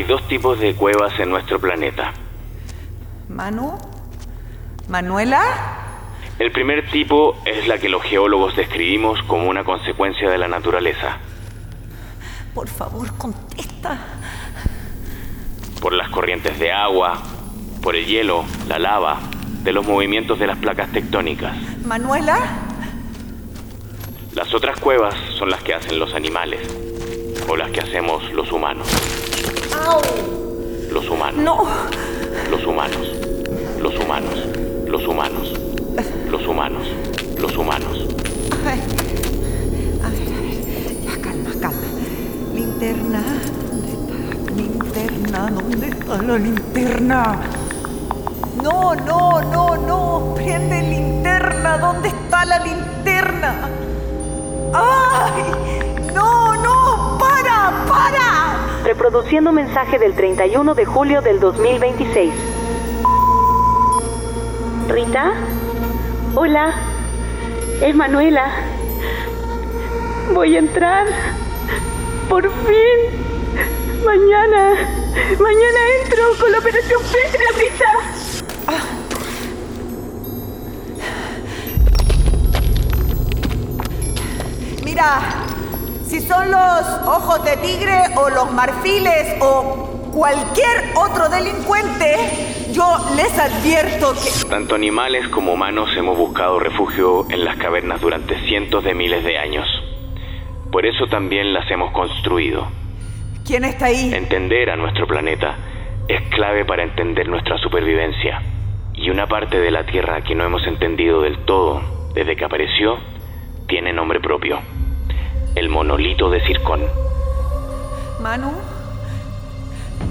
Hay dos tipos de cuevas en nuestro planeta. ¿Manu? ¿Manuela? El primer tipo es la que los geólogos describimos como una consecuencia de la naturaleza. Por favor, contesta. Por las corrientes de agua, por el hielo, la lava, de los movimientos de las placas tectónicas. ¿Manuela? Las otras cuevas son las que hacen los animales o las que hacemos los humanos. ¡Au! Los humanos. No. Los humanos. Los humanos. Los humanos. Los humanos. Los humanos. Ay. A ver, a ver. Ya, calma, calma. Linterna. ¿Dónde está la linterna? ¿Dónde está la linterna? No, no, no, no. Prende linterna. ¿Dónde está la linterna? ¡Ay! ¡No, no! ¡Para, para! Reproduciendo mensaje del 31 de julio del 2026. Rita, hola, es Manuela. Voy a entrar. Por fin. Mañana. Mañana entro con la operación Petra. Mira, si son los ojos de tigre o los marfiles o cualquier otro delincuente, yo les advierto que... Tanto animales como humanos hemos buscado refugio en las cavernas durante cientos de miles de años. Por eso también las hemos construido. ¿Quién está ahí? Entender a nuestro planeta es clave para entender nuestra supervivencia. Y una parte de la Tierra que no hemos entendido del todo desde que apareció tiene nombre propio. El monolito de Circón. Manu.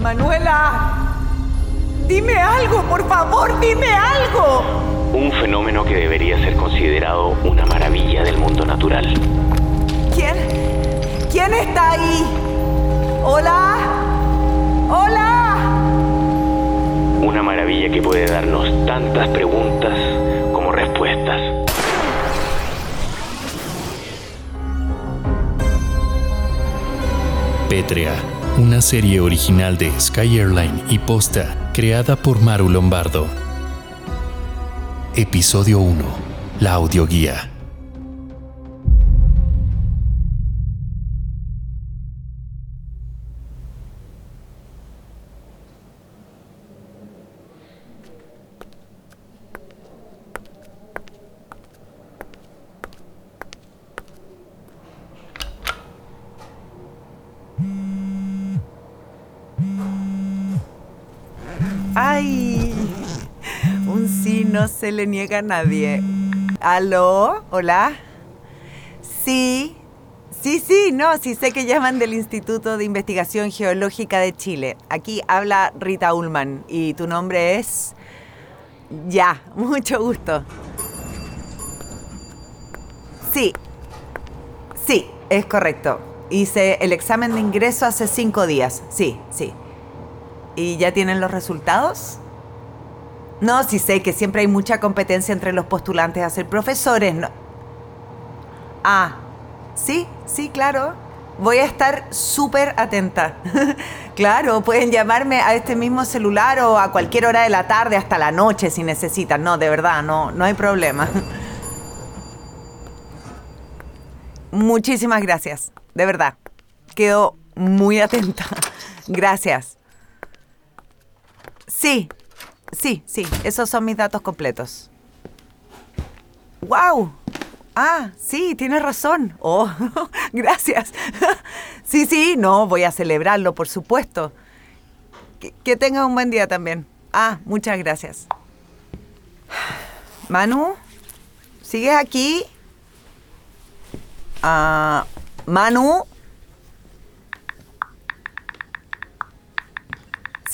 Manuela. Dime algo, por favor, dime algo. Un fenómeno que debería ser considerado una maravilla del mundo natural. ¿Quién? ¿Quién está ahí? Hola. Hola. Una maravilla que puede darnos tantas preguntas como respuestas. Una serie original de Sky Airline y Posta, creada por Maru Lombardo. Episodio 1. La audioguía. Se le niega a nadie. ¿Aló? ¿Hola? Sí. Sí, sí, no, sí sé que llaman del Instituto de Investigación Geológica de Chile. Aquí habla Rita Ullman y tu nombre es... Ya, mucho gusto. Sí, sí, es correcto. Hice el examen de ingreso hace cinco días. Sí, sí. ¿Y ya tienen los resultados? No, sí sé que siempre hay mucha competencia entre los postulantes a ser profesores. Ah, sí, sí, claro. Voy a estar súper atenta. claro, pueden llamarme a este mismo celular o a cualquier hora de la tarde hasta la noche si necesitan. No, de verdad, no, no hay problema. Muchísimas gracias, de verdad. Quedo muy atenta. Gracias. Sí, sí, sí, esos son mis datos completos. ¡Wow! Ah, sí, tienes razón. Oh, gracias. Sí, sí, no, voy a celebrarlo, por supuesto. Que, que tenga un buen día también. Ah, muchas gracias. Manu, ¿sigues aquí? Ah, Manu.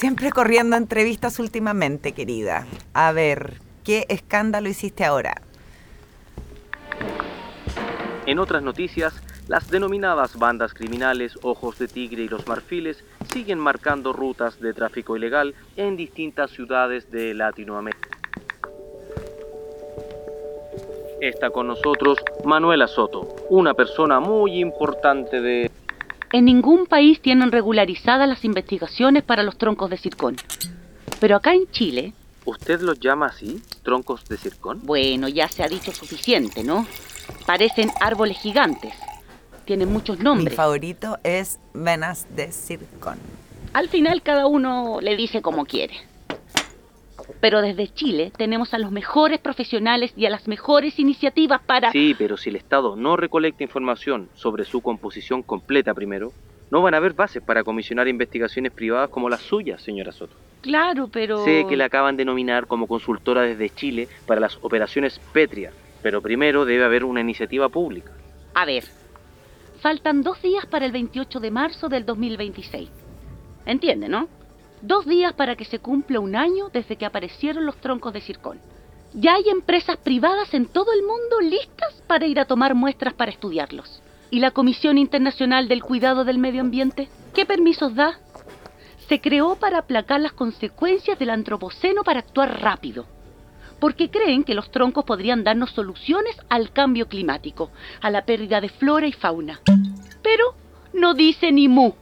Siempre corriendo entrevistas últimamente, querida. A ver, ¿qué escándalo hiciste ahora? En otras noticias, las denominadas bandas criminales Ojos de Tigre y Los Marfiles siguen marcando rutas de tráfico ilegal en distintas ciudades de Latinoamérica. Está con nosotros Manuela Soto, una persona muy importante de... En ningún país tienen regularizadas las investigaciones para los troncos de circón. Pero acá en Chile, ¿Usted los llama así? ¿Troncos de circón? bueno, ya se ha dicho suficiente, ¿no? Parecen árboles gigantes. Tienen muchos Mi nombres. favorito es venas de circón. Al final cada uno le dice como quiere. Pero desde Chile tenemos a los mejores profesionales y a las mejores iniciativas para... Sí, pero si el Estado no recolecta información sobre su composición completa primero, no van a haber bases para comisionar investigaciones privadas como las suyas, señora Soto. Claro, pero... Sé que la acaban de nominar como consultora desde Chile para las operaciones Petria, pero primero debe haber una iniciativa pública. A ver, faltan dos días para el 28 de marzo del 2026. ¿Entiende, no? Dos días para que se cumpla un año desde que aparecieron los troncos de circón. Ya hay empresas privadas en todo el mundo listas para ir a tomar muestras para estudiarlos. ¿Y la Comisión Internacional del Cuidado del Medio Ambiente? ¿Qué permisos da? Se creó para aplacar las consecuencias del antropoceno para actuar rápido porque creen que los troncos podrían darnos soluciones al cambio climático, a la pérdida de flora y fauna. Pero no dice ni mu.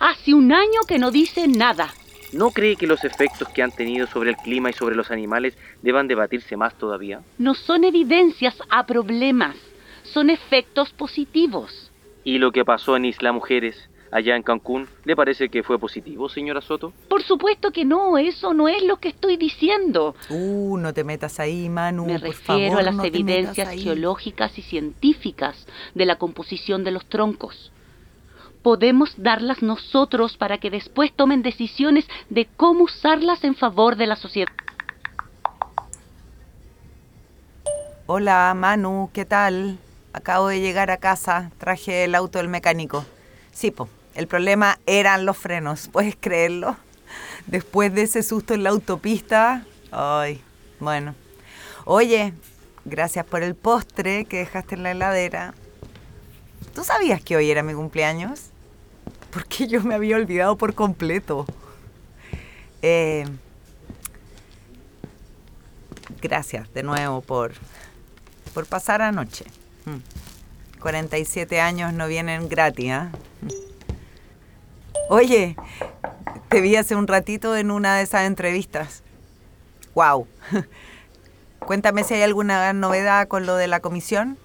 Hace un año que no dice nada. ¿No cree que los efectos que han tenido sobre el clima y sobre los animales deban debatirse más todavía? No son evidencias a problemas, son efectos positivos. ¿Y lo que pasó en Isla Mujeres, allá en Cancún, le parece que fue positivo, señora Soto? Por supuesto que no, eso no es lo que estoy diciendo. Uh, no te metas ahí, Manu. Me por refiero favor, a las no evidencias geológicas y científicas de la composición de los troncos. Podemos darlas nosotros para que después tomen decisiones de cómo usarlas en favor de la sociedad. Hola, Manu, ¿qué tal? Acabo de llegar a casa, traje el auto del mecánico. Sí, po, el problema eran los frenos, ¿puedes creerlo? Después de ese susto en la autopista, ay, bueno. Oye, gracias por el postre que dejaste en la heladera. ¿Tú sabías que hoy era mi cumpleaños? Porque yo me había olvidado por completo. Eh, gracias de nuevo por, por pasar anoche. Mm. 47 años no vienen gratis. Mm. Oye, te vi hace un ratito en una de esas entrevistas. Wow. Cuéntame si hay alguna novedad con lo de la comisión.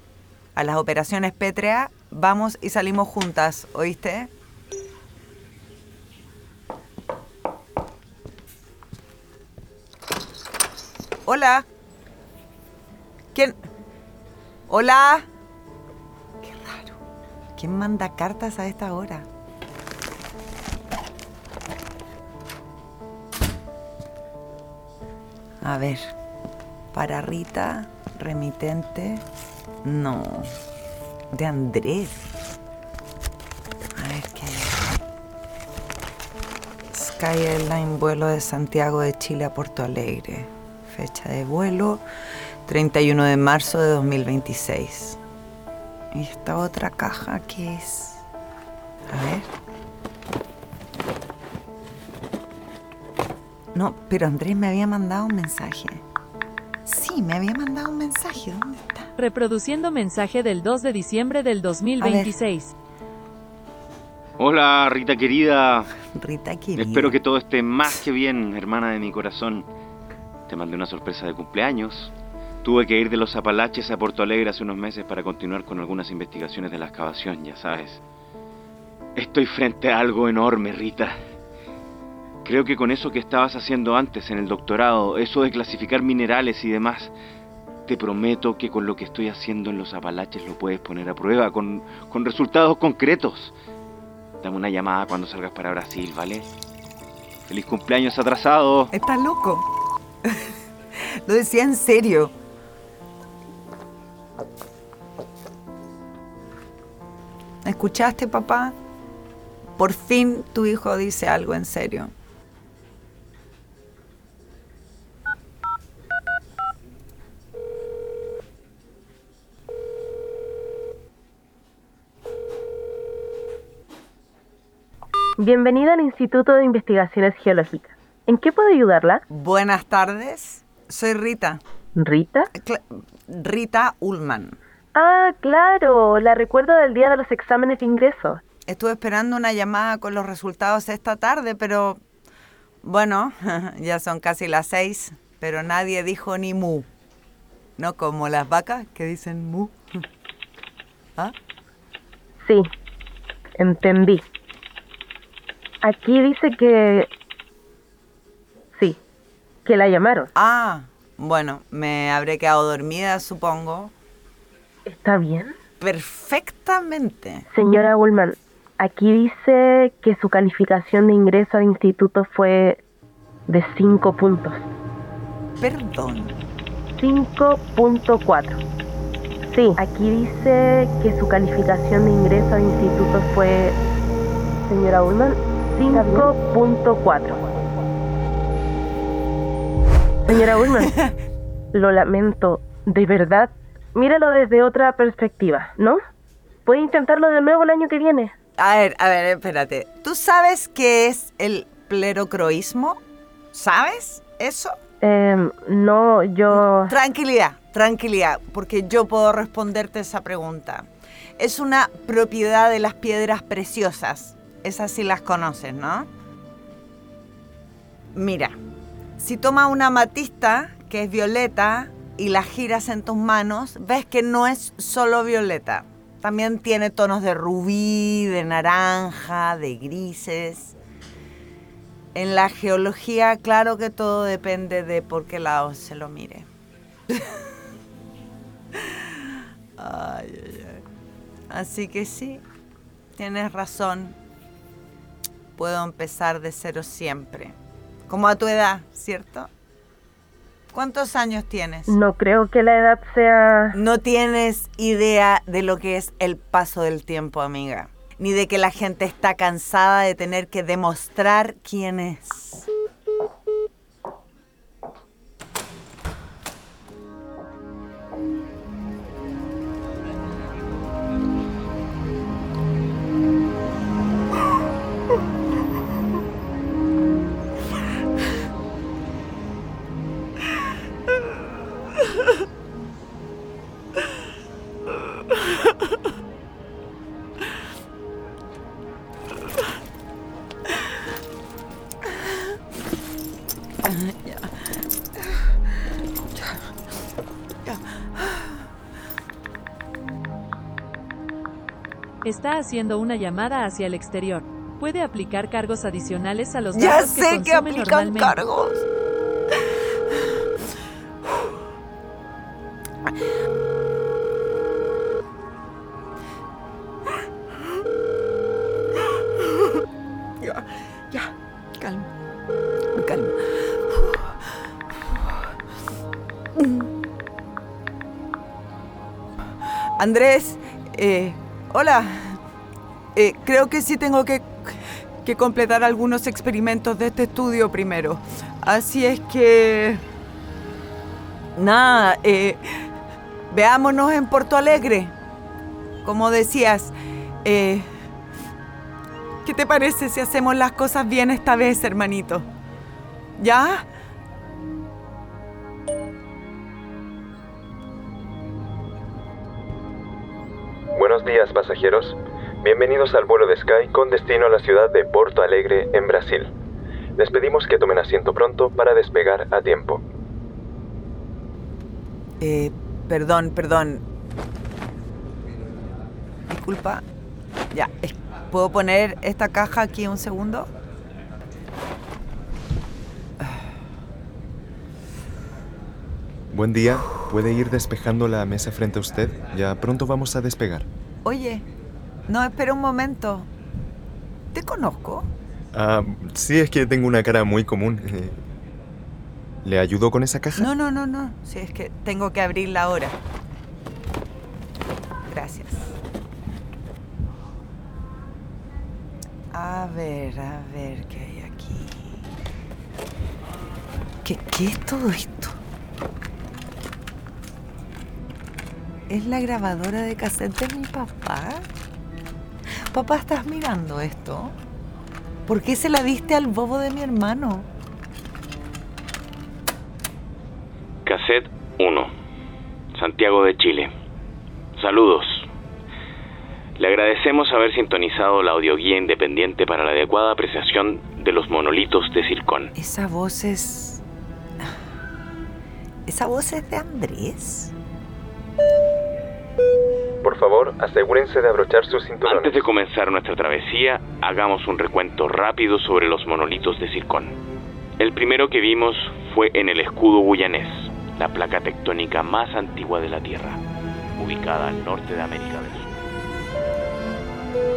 A las operaciones pétrea vamos y salimos juntas, ¿oíste? Hola. ¿Quién? Hola. Qué raro. ¿Quién manda cartas a esta hora? A ver. Para Rita, remitente. No. De Andrés. A ver qué hay. Sky Airline vuelo de Santiago de Chile a Porto Alegre. Fecha de vuelo 31 de marzo de 2026. ¿Y esta otra caja qué es? A ver. No, pero Andrés me había mandado un mensaje. Sí, me había mandado un mensaje. ¿Dónde está? Reproduciendo mensaje del 2 de diciembre del 2026. Hola, Rita querida. Rita querida. Espero que todo esté más que bien, hermana de mi corazón. Te mandé una sorpresa de cumpleaños. Tuve que ir de los Apalaches a Porto Alegre hace unos meses para continuar con algunas investigaciones de la excavación, ya sabes. Estoy frente a algo enorme, Rita. Creo que con eso que estabas haciendo antes en el doctorado, eso de clasificar minerales y demás, te prometo que con lo que estoy haciendo en los Apalaches lo puedes poner a prueba, con, con resultados concretos. Dame una llamada cuando salgas para Brasil, ¿vale? Feliz cumpleaños atrasado. Está loco. Lo decía en serio. ¿Escuchaste, papá? Por fin tu hijo dice algo en serio. Bienvenida al Instituto de Investigaciones Geológicas. ¿En qué puedo ayudarla? Buenas tardes. Soy Rita. ¿Rita? Rita Ullman. Ah, claro, la recuerdo del día de los exámenes de ingreso. Estuve esperando una llamada con los resultados esta tarde, pero bueno, ya son casi las seis, pero nadie dijo ni mu. No como las vacas que dicen mu. ¿Ah? Sí, entendí. Aquí dice que... Sí, que la llamaron. Ah, bueno, me habré quedado dormida, supongo. ¿Está bien? Perfectamente. Señora Ullman, aquí dice que su calificación de ingreso al instituto fue de 5 puntos. Perdón. 5.4. Sí, aquí dice que su calificación de ingreso al instituto fue, señora Ullman, 5.4. Señora Ullman, lo lamento, de verdad. Míralo desde otra perspectiva, ¿no? Puede intentarlo de nuevo el año que viene. A ver, a ver, espérate. ¿Tú sabes qué es el plerocroísmo? ¿Sabes eso? Em, no, yo... Tranquilidad, tranquilidad, porque yo puedo responderte esa pregunta. Es una propiedad de las piedras preciosas. Esas sí las conoces, ¿no? Mira, si tomas una amatista, que es violeta, y la giras en tus manos, ves que no es solo violeta. También tiene tonos de rubí, de naranja, de grises. En la geología, claro que todo depende de por qué lado se lo mire. Así que sí, tienes razón. Puedo empezar de cero siempre. Como a tu edad, ¿cierto? ¿Cuántos años tienes? No creo que la edad sea... No tienes idea de lo que es el paso del tiempo, amiga. Ni de que la gente está cansada de tener que demostrar quién es. Está haciendo una llamada hacia el exterior. Puede aplicar cargos adicionales a los Ya datos que sé que consume aplican normalmente. cargos. Ya, ya, calma, calma. Andrés, eh, hola. Eh, creo que sí tengo que, que completar algunos experimentos de este estudio primero. Así es que... Nada, eh, veámonos en Porto Alegre. Como decías, eh, ¿qué te parece si hacemos las cosas bien esta vez, hermanito? ¿Ya? Buenos días pasajeros, bienvenidos al vuelo de Sky con destino a la ciudad de Porto Alegre, en Brasil. Les pedimos que tomen asiento pronto para despegar a tiempo. Eh, perdón, perdón. Disculpa. Ya, ¿puedo poner esta caja aquí un segundo? Buen día, ¿puede ir despejando la mesa frente a usted? Ya pronto vamos a despegar. Oye, no, espera un momento. ¿Te conozco? Ah, sí, es que tengo una cara muy común. Eh, ¿Le ayudo con esa caja? No, no, no, no. Si es que tengo que abrirla ahora. Gracias. A ver, a ver, ¿qué hay aquí? ¿Qué, qué es todo esto? ¿Es la grabadora de cassette de mi papá? Papá, ¿estás mirando esto? ¿Por qué se la diste al bobo de mi hermano? Cassette 1. Santiago de Chile. Saludos. Le agradecemos haber sintonizado la audioguía independiente para la adecuada apreciación de los monolitos de Circón. Esa voz es... ¿Esa voz es de Andrés? Por favor, asegúrense de abrochar sus cinturones. Antes de comenzar nuestra travesía, hagamos un recuento rápido sobre los monolitos de Circón. El primero que vimos fue en el escudo guyanés, la placa tectónica más antigua de la Tierra, ubicada al norte de América del Sur.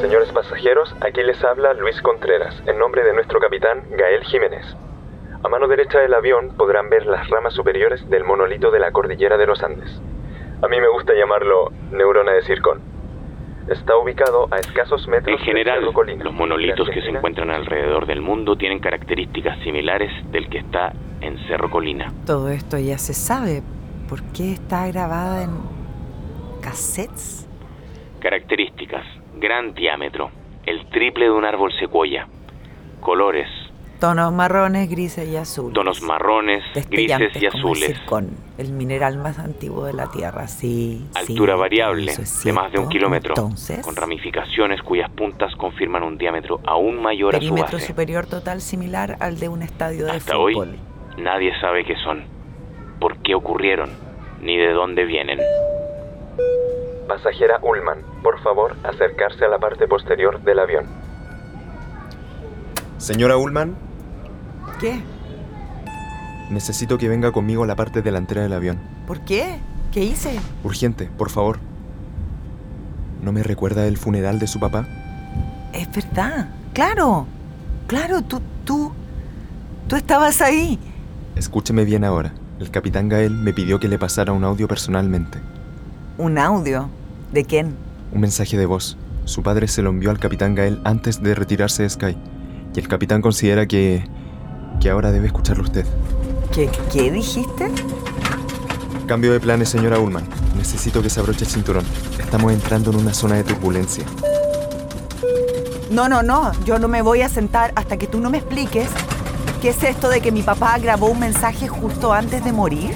Señores pasajeros, aquí les habla Luis Contreras, en nombre de nuestro capitán Gael Jiménez. A mano derecha del avión podrán ver las ramas superiores del monolito de la cordillera de los Andes. A mí me gusta llamarlo neurona de Circón. Está ubicado a escasos metros En general, de Cerro Colina, los monolitos que se encuentran alrededor del mundo tienen características similares del que está en Cerro Colina. Todo esto ya se sabe. ¿Por qué está grabada en cassettes? Características, gran diámetro, el triple de un árbol secuoya, colores, Tonos marrones, grises y azules. tonos marrones, grises y azules, zircón, el mineral más antiguo de la Tierra, sí. altura variable es de más de un kilómetro, Entonces, con ramificaciones cuyas puntas confirman un diámetro aún mayor a su perímetro base. superior total similar al de un estadio de Hasta hoy, nadie sabe qué son, por qué ocurrieron, ni de dónde vienen. Pasajera Ullman, por favor, acercarse a la parte posterior del avión. Señora Ullman, ¿Qué? necesito que venga conmigo a la parte delantera del avión. ¿Por qué? ¿Qué hice? Urgente, por favor. ¿No me recuerda el funeral de su papá? Es verdad. Claro. Claro, tú, tú, tú estabas ahí. Escúcheme bien ahora. El capitán Gael me pidió que le pasara un audio personalmente. Un audio. ¿De quién? Un mensaje de voz. Su padre se lo envió al capitán Gael antes de retirarse de Sky. Y el capitán considera que... que ahora debe escucharlo usted. ¿Qué, qué dijiste? Cambio de planes, señora Ullman. Necesito que se abroche el cinturón. Estamos entrando en una zona de turbulencia. No, no, no. Yo no me voy a sentar hasta que tú no me expliques qué es esto de que mi papá grabó un mensaje justo antes de morir.